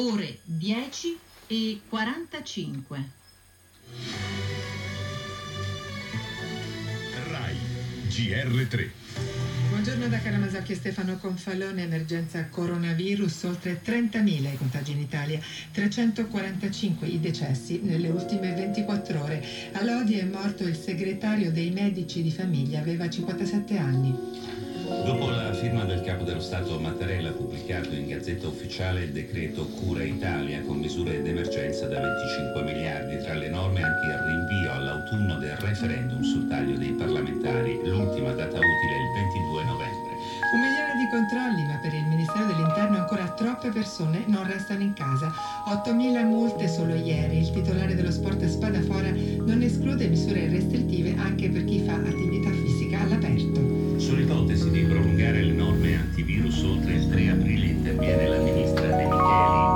ore 10 e 45. RAI GR3 Buongiorno da Caramasocchi e Stefano Confalone, emergenza coronavirus, oltre 30.000 i contagi in Italia, 345 i decessi nelle ultime 24 ore. A Lodi è morto il segretario dei medici di famiglia, aveva 57 anni. Dopo la firma del capo dello Stato Mattarella pubblicato in Gazzetta Ufficiale il decreto Cura Italia con misure d'emergenza da 25 miliardi, tra le norme anche il rinvio all'autunno del referendum sul taglio dei parlamentari, l'ultima data utile il 22 novembre. Persone non restano in casa. 8.000 multe solo ieri. Il titolare dello sport Spadafora non esclude misure restrittive anche per chi fa attività fisica all'aperto. Sull'ipotesi di prolungare le norme antivirus oltre il 3 aprile interviene la De Micheli.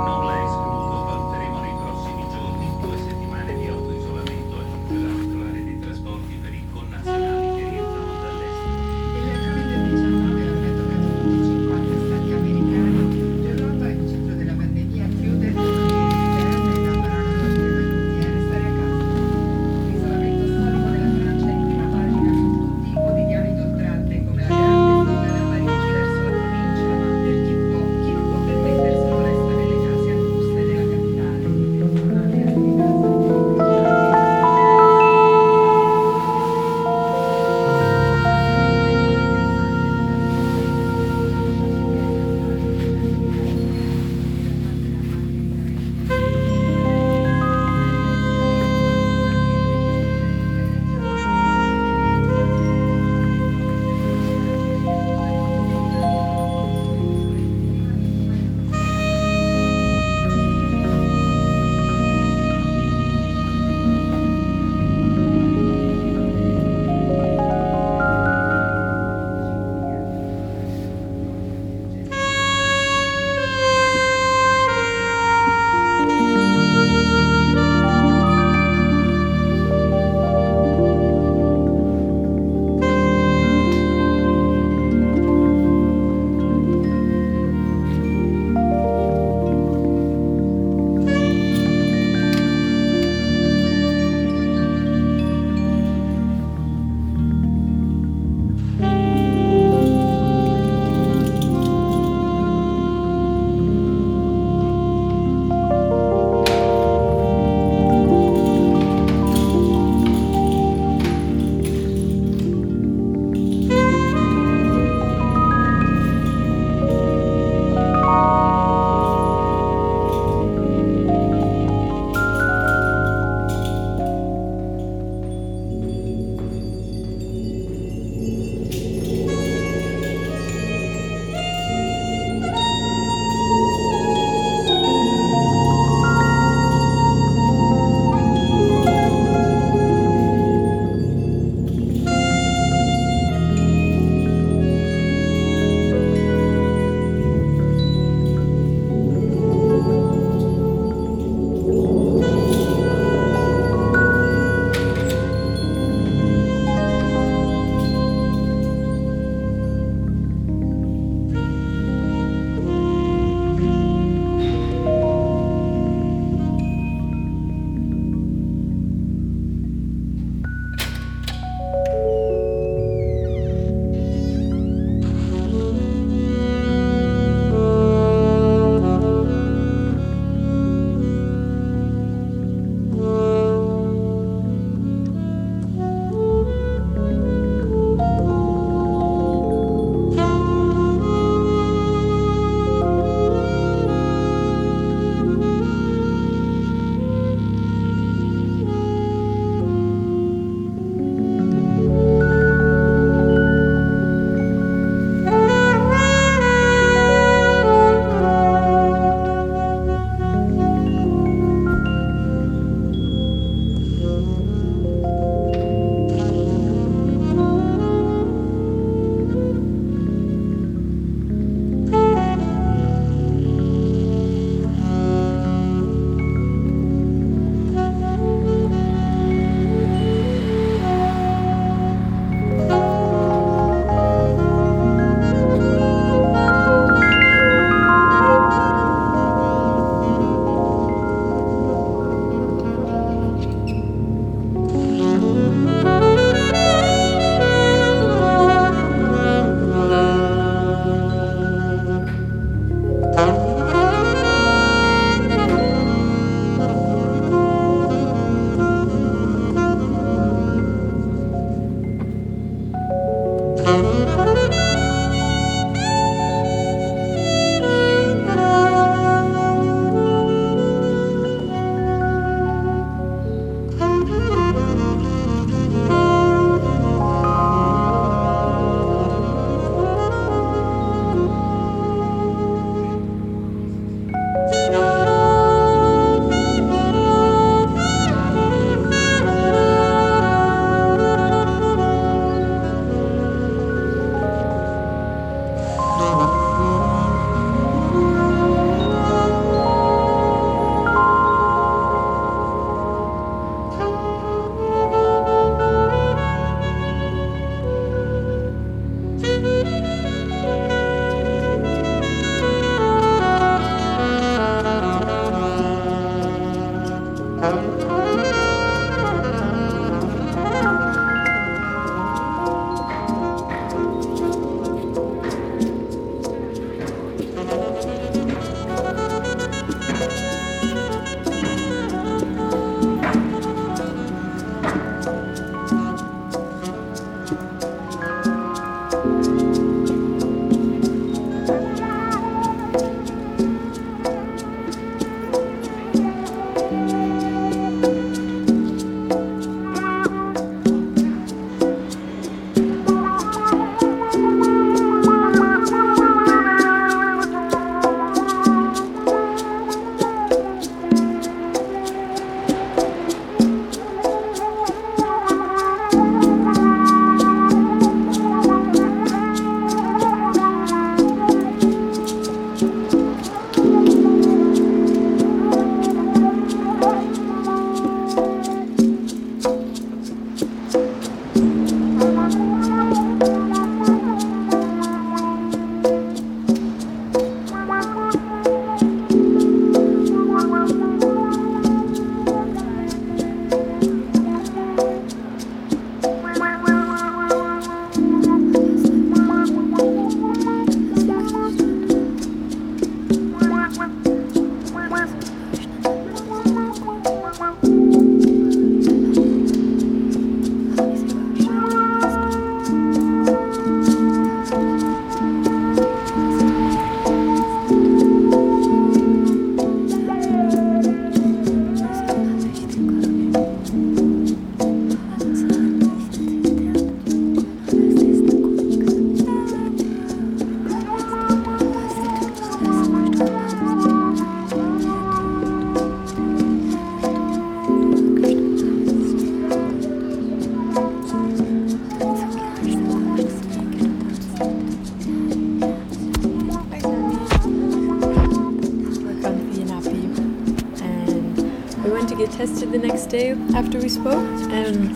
Day after we spoke, and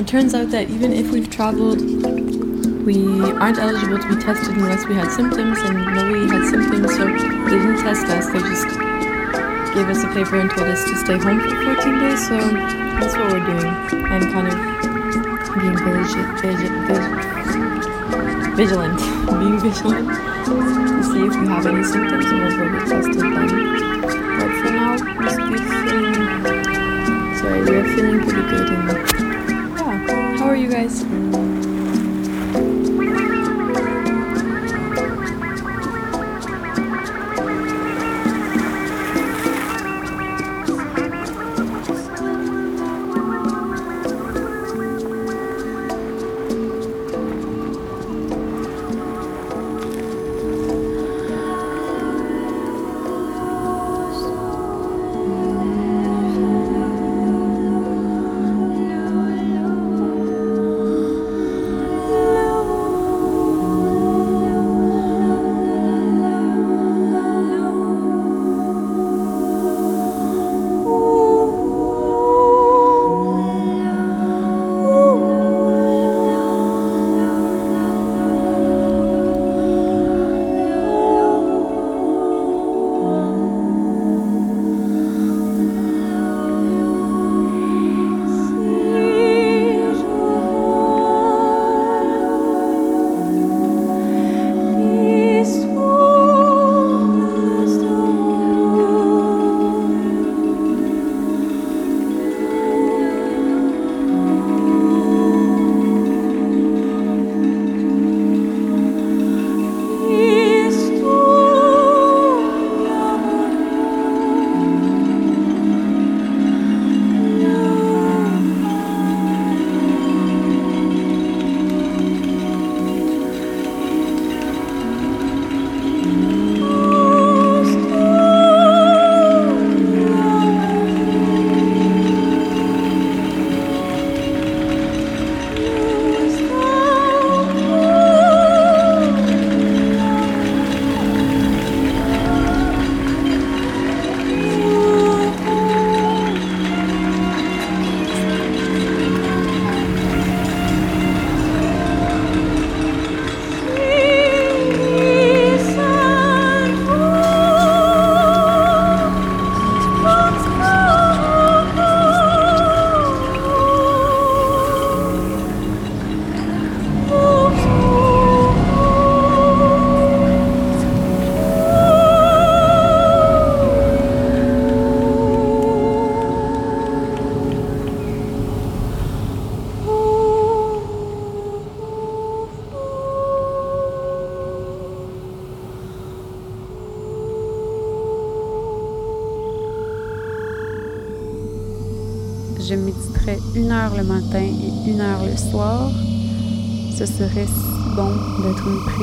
it turns out that even if we've traveled, we aren't eligible to be tested unless we had symptoms, and nobody had symptoms, so they didn't test us. They just gave us a paper and told us to stay home for 14 days, so that's what we're doing, and kind of being vigilant, vigilant, vigilant being vigilant to see if we have any symptoms, and we'll go get tested then. But for now, we're feeling, sorry, we're feeling pretty good, and yeah. How are you guys?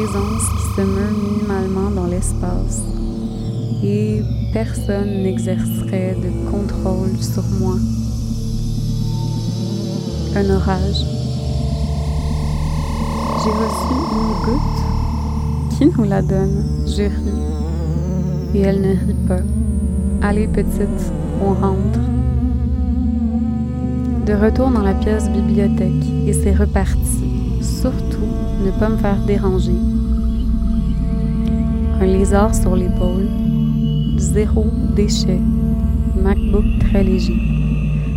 Qui se meurt minimalement dans l'espace. Et personne n'exercerait de contrôle sur moi. Un orage. J'ai reçu une goutte qui nous la donne. Je ris. Et elle ne rit pas. Allez petite, on rentre. De retour dans la pièce bibliothèque et c'est reparti. Surtout, ne pas me faire déranger. Un lézard sur l'épaule, zéro déchet, MacBook très léger,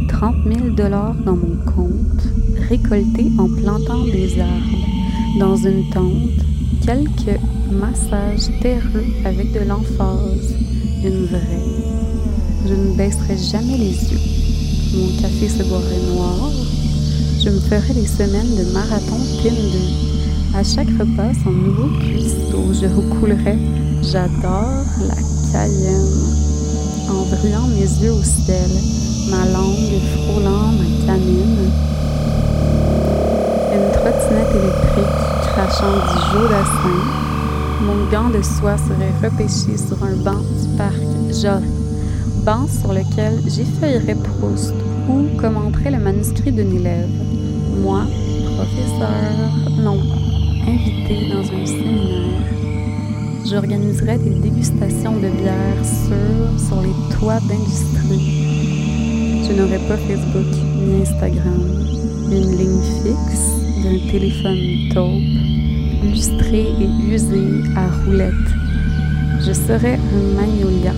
30 000 dollars dans mon compte, récoltés en plantant des arbres, dans une tente, quelques massages terreux avec de l'emphase, une vraie. Je ne baisserai jamais les yeux mon café se boirait noir, je me ferais des semaines de marathon Tinder. À chaque repas, son nouveau cuistot, je recoulerais J'adore la cayenne. En brûlant mes yeux au ciel, ma langue frôlant ma canine. Une trottinette électrique crachant du jaudassin. Mon gant de soie serait repêché sur un banc du parc Jory banc sur lequel j'effeuillerais Proust ou commenterais le manuscrit d'une élève. Moi, professeur, non, invité dans un séminaire. J'organiserais des dégustations de bière sûres sur les toits d'industrie. Je n'aurai pas Facebook ni Instagram. Une ligne fixe d'un téléphone taupe, lustré et usé à roulettes. Je serai un magnolia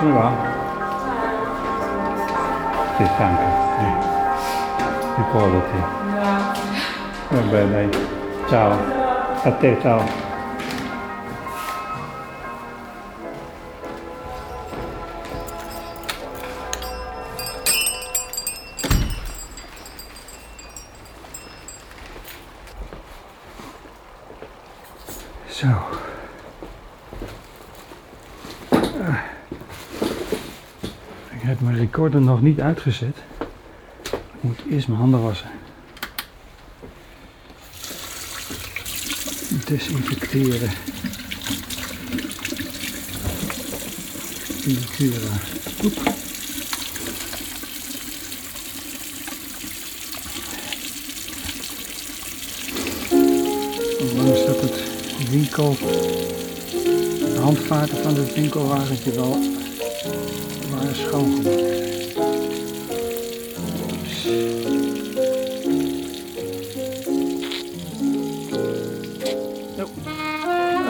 Come va? Sei stanca? Eh. Ricordati. Vabbè dai. Ciao. A te, ciao. Recorder nog niet uitgezet. Ik moet eerst mijn handen wassen. Desinfecteren. In de Cura. Oep. Ondanks dat het winkel, de handvaten van het winkelwagentje wel waren schoongemaakt.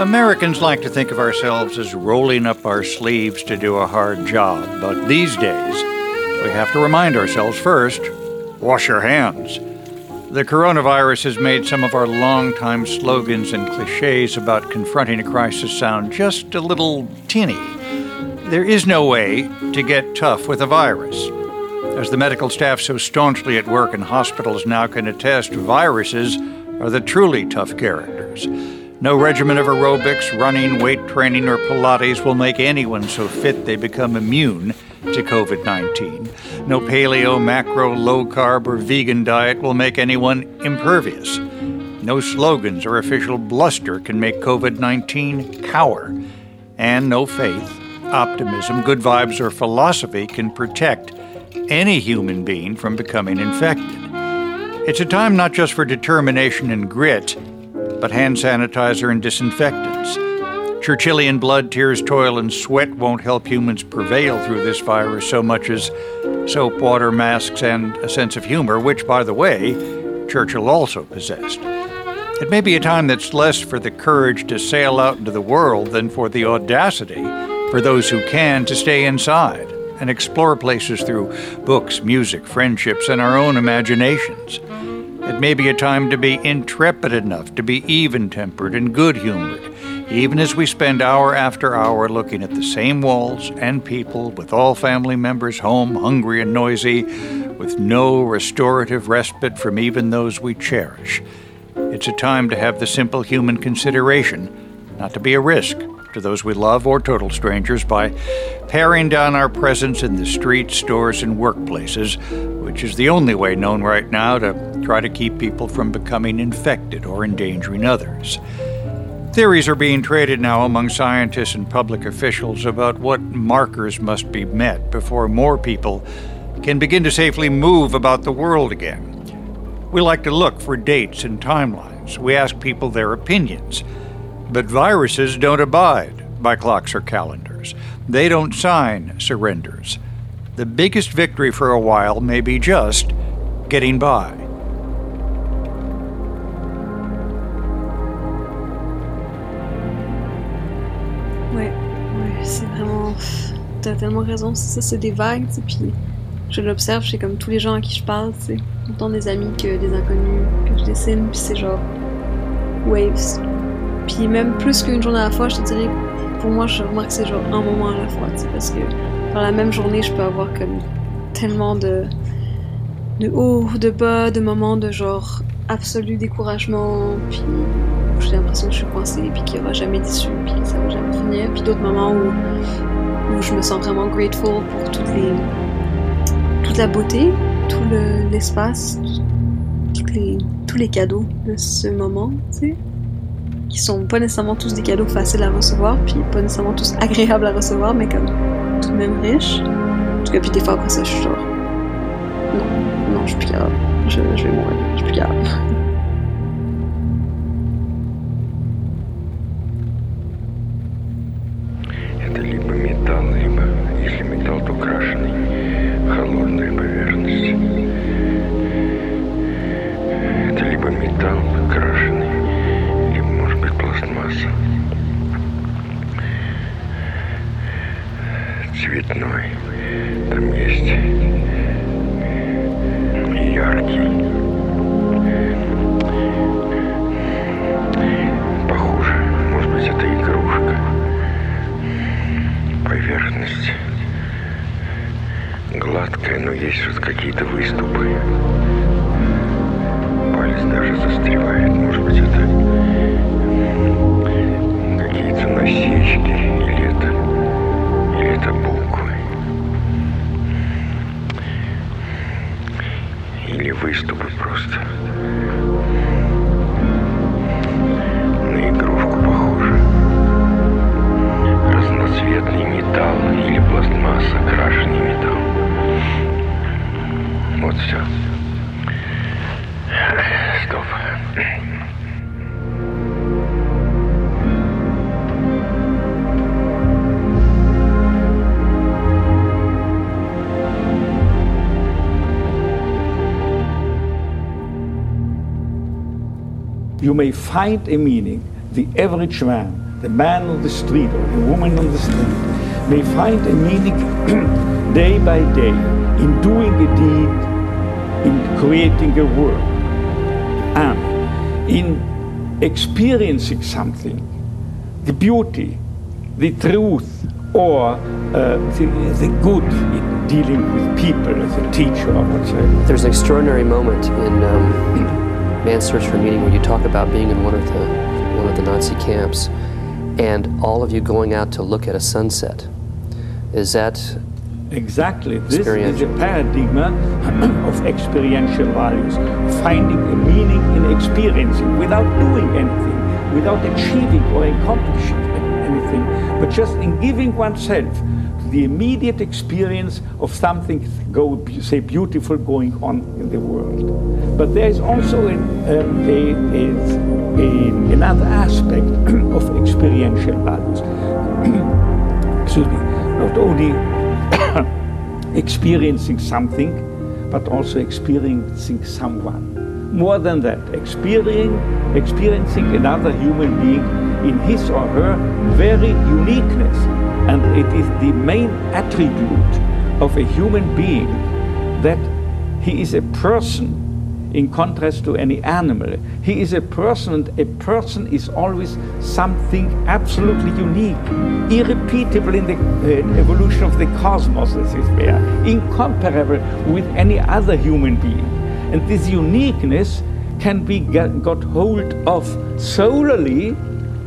Americans like to think of ourselves as rolling up our sleeves to do a hard job, but these days we have to remind ourselves first wash your hands. The coronavirus has made some of our longtime slogans and cliches about confronting a crisis sound just a little tinny. There is no way to get tough with a virus. As the medical staff so staunchly at work in hospitals now can attest, viruses are the truly tough characters. No regimen of aerobics, running, weight training, or Pilates will make anyone so fit they become immune to COVID 19. No paleo, macro, low carb, or vegan diet will make anyone impervious. No slogans or official bluster can make COVID 19 cower. And no faith, optimism, good vibes, or philosophy can protect any human being from becoming infected. It's a time not just for determination and grit, but hand sanitizer and disinfectants. Churchillian blood, tears, toil, and sweat won't help humans prevail through this virus so much as soap, water, masks, and a sense of humor, which, by the way, Churchill also possessed. It may be a time that's less for the courage to sail out into the world than for the audacity for those who can to stay inside and explore places through books, music, friendships, and our own imaginations. It may be a time to be intrepid enough to be even tempered and good humored, even as we spend hour after hour looking at the same walls and people, with all family members home, hungry and noisy, with no restorative respite from even those we cherish. It's a time to have the simple human consideration not to be a risk to those we love or total strangers by paring down our presence in the streets, stores, and workplaces, which is the only way known right now to try to keep people from becoming infected or endangering others. Theories are being traded now among scientists and public officials about what markers must be met before more people can begin to safely move about the world again. We like to look for dates and timelines. We ask people their opinions. But viruses don't abide by clocks or calendars. They don't sign surrenders. The biggest victory for a while may be just getting by. T'as tellement raison, ça, c'est des vagues, tu puis je l'observe chez comme tous les gens à qui je parle, tu sais. Autant des amis que des inconnus que je dessine, puis c'est genre. waves. Puis même plus qu'une journée à la fois, je te dirais, pour moi, je remarque que c'est genre un moment à la fois, tu parce que dans la même journée, je peux avoir comme tellement de. de hauts, de bas, de moments de genre absolu découragement, puis j'ai l'impression que je suis coincée, puis qu'il n'y aura jamais d'issue, puis que ça va jamais finir. Puis d'autres moments où, où je me sens vraiment grateful pour toute la beauté, tout le- l'espace, tous les cadeaux de ce moment, tu sais, qui sont pas nécessairement tous des cadeaux faciles à recevoir, puis pas nécessairement tous agréables à recevoir, mais comme tout de même riches. En tout cas, puis des fois après ça, je suis genre, non, non, je suis plus capable, je, je vais mourir, je suis plus capable. You may find a meaning. The average man, the man on the street or the woman on the street, may find a meaning day by day in doing a deed, in creating a work, and in experiencing something, the beauty, the truth, or uh, the, the good in dealing with people as a teacher or whatsoever. There's an extraordinary moment in um, Man's Search for Meaning where you talk about being in one of the one of the Nazi camps, and all of you going out to look at a sunset. Is that Exactly. This is a paradigm of experiential values, finding a meaning in experiencing without doing anything, without achieving or accomplishing anything, but just in giving oneself the immediate experience of something, go say, beautiful going on in the world. But there is also an, um, a, a, a, another aspect of experiential values. Excuse me. Not only experiencing something, but also experiencing someone. More than that, experiencing, experiencing another human being in his or her very uniqueness. And it is the main attribute of a human being that he is a person in contrast to any animal. He is a person, and a person is always something absolutely unique, irrepeatable in the uh, evolution of the cosmos, as it were, incomparable with any other human being. And this uniqueness can be got hold of solely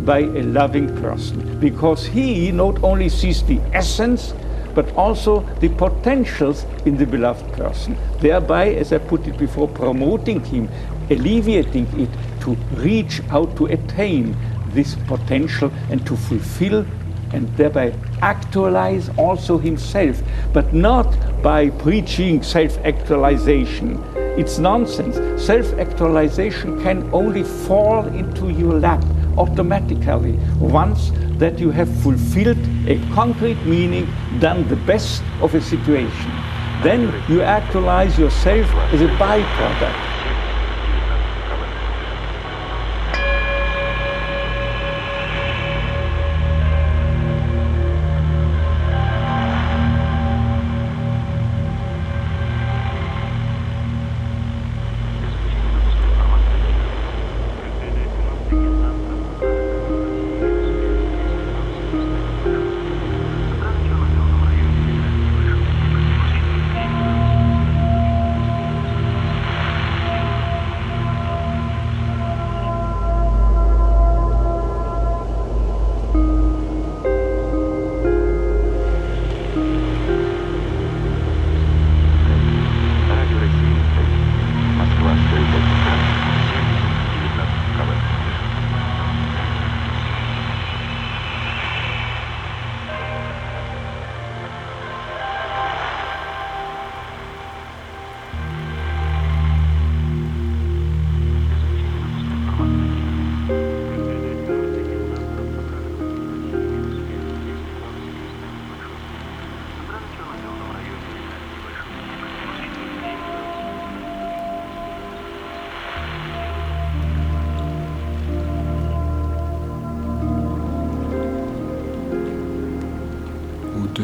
by a loving person, because he not only sees the essence but also the potentials in the beloved person. Thereby, as I put it before, promoting him, alleviating it to reach out to attain this potential and to fulfill and thereby actualize also himself, but not by preaching self actualization. It's nonsense. Self actualization can only fall into your lap automatically once that you have fulfilled a concrete meaning, done the best of a situation. Then you actualize yourself as a byproduct.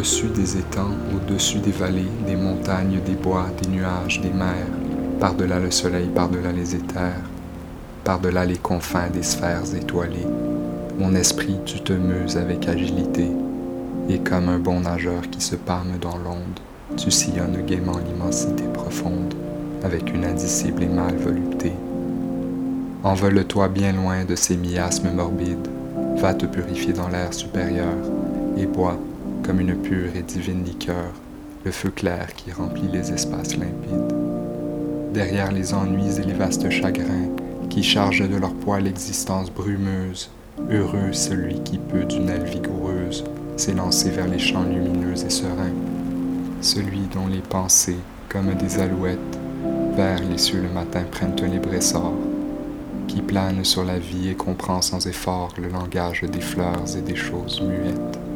Au-dessus des étangs, au-dessus des vallées, des montagnes, des bois, des nuages, des mers, par-delà le soleil, par-delà les éthers, par-delà les confins des sphères étoilées. Mon esprit, tu te muses avec agilité, et comme un bon nageur qui se pâme dans l'onde, tu sillonnes gaiement l'immensité profonde, avec une indicible et mâle volupté. Envole-toi bien loin de ces miasmes morbides, va te purifier dans l'air supérieur et bois, comme une pure et divine liqueur, le feu clair qui remplit les espaces limpides. Derrière les ennuis et les vastes chagrins qui chargent de leur poids l'existence brumeuse, heureux celui qui peut d'une aile vigoureuse s'élancer vers les champs lumineux et sereins, celui dont les pensées, comme des alouettes, vers les cieux le matin prennent un libre qui plane sur la vie et comprend sans effort le langage des fleurs et des choses muettes.